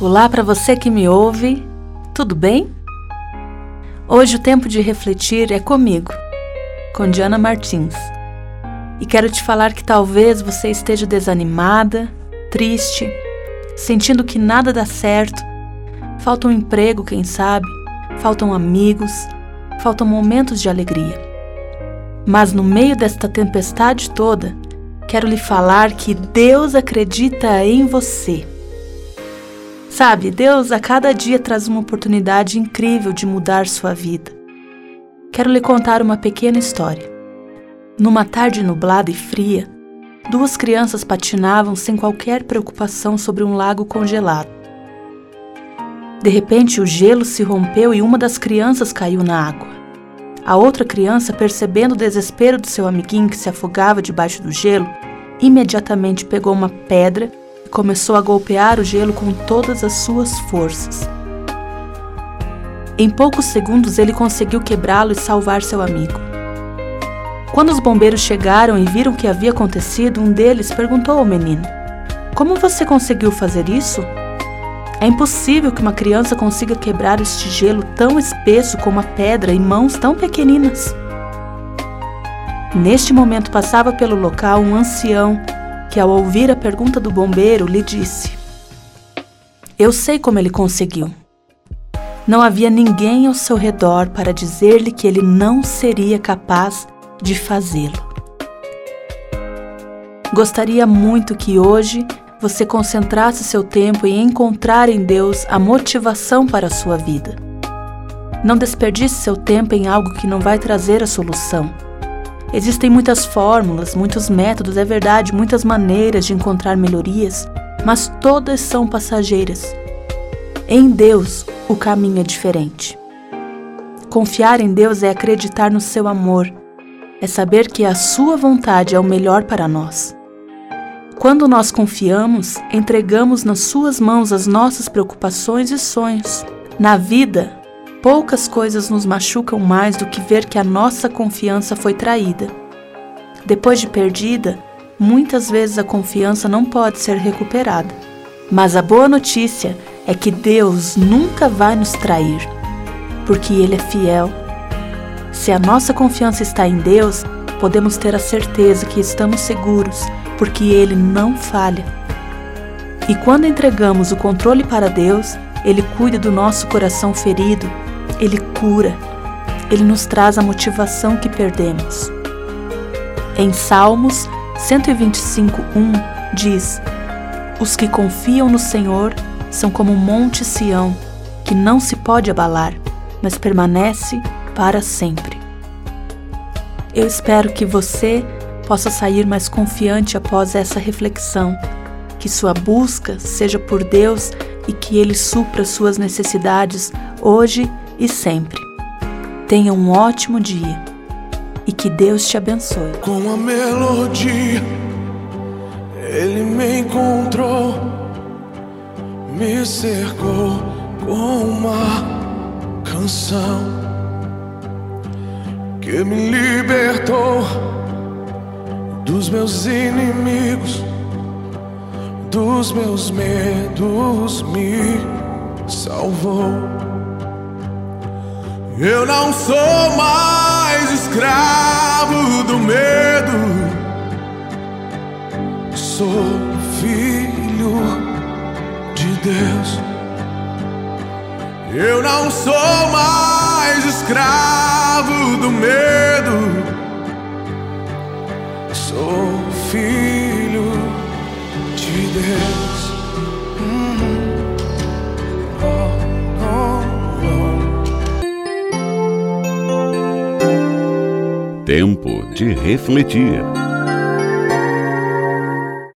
Olá para você que me ouve, tudo bem? Hoje o tempo de refletir é comigo, com Diana Martins. E quero te falar que talvez você esteja desanimada, triste, sentindo que nada dá certo, falta um emprego, quem sabe, faltam amigos, faltam momentos de alegria. Mas no meio desta tempestade toda, quero lhe falar que Deus acredita em você. Sabe, Deus a cada dia traz uma oportunidade incrível de mudar sua vida. Quero lhe contar uma pequena história. Numa tarde nublada e fria, duas crianças patinavam sem qualquer preocupação sobre um lago congelado. De repente, o gelo se rompeu e uma das crianças caiu na água. A outra criança, percebendo o desespero do seu amiguinho que se afogava debaixo do gelo, imediatamente pegou uma pedra e começou a golpear o gelo com todas as suas forças. Em poucos segundos ele conseguiu quebrá-lo e salvar seu amigo. Quando os bombeiros chegaram e viram o que havia acontecido, um deles perguntou ao menino: Como você conseguiu fazer isso? É impossível que uma criança consiga quebrar este gelo tão espesso com uma pedra em mãos tão pequeninas. Neste momento passava pelo local um ancião que, ao ouvir a pergunta do bombeiro, lhe disse: Eu sei como ele conseguiu. Não havia ninguém ao seu redor para dizer-lhe que ele não seria capaz de fazê-lo. Gostaria muito que hoje você concentrasse seu tempo em encontrar em Deus a motivação para a sua vida. Não desperdice seu tempo em algo que não vai trazer a solução Existem muitas fórmulas, muitos métodos, é verdade, muitas maneiras de encontrar melhorias, mas todas são passageiras. Em Deus, o caminho é diferente. Confiar em Deus é acreditar no seu amor, é saber que a sua vontade é o melhor para nós. Quando nós confiamos, entregamos nas suas mãos as nossas preocupações e sonhos. Na vida, Poucas coisas nos machucam mais do que ver que a nossa confiança foi traída. Depois de perdida, muitas vezes a confiança não pode ser recuperada. Mas a boa notícia é que Deus nunca vai nos trair, porque Ele é fiel. Se a nossa confiança está em Deus, podemos ter a certeza que estamos seguros, porque Ele não falha. E quando entregamos o controle para Deus, Ele cuida do nosso coração ferido ele cura, ele nos traz a motivação que perdemos. Em Salmos 125:1 diz: Os que confiam no Senhor são como o monte Sião, que não se pode abalar, mas permanece para sempre. Eu espero que você possa sair mais confiante após essa reflexão, que sua busca seja por Deus e que Ele supra suas necessidades hoje e sempre. Tenha um ótimo dia e que Deus te abençoe. Com a melodia, Ele me encontrou, me cercou com uma canção que me libertou dos meus inimigos, dos meus medos, me salvou. Eu não sou mais escravo do medo. Sou filho de Deus. Eu não sou mais escravo do medo. Sou filho de Deus. Tempo de refletir.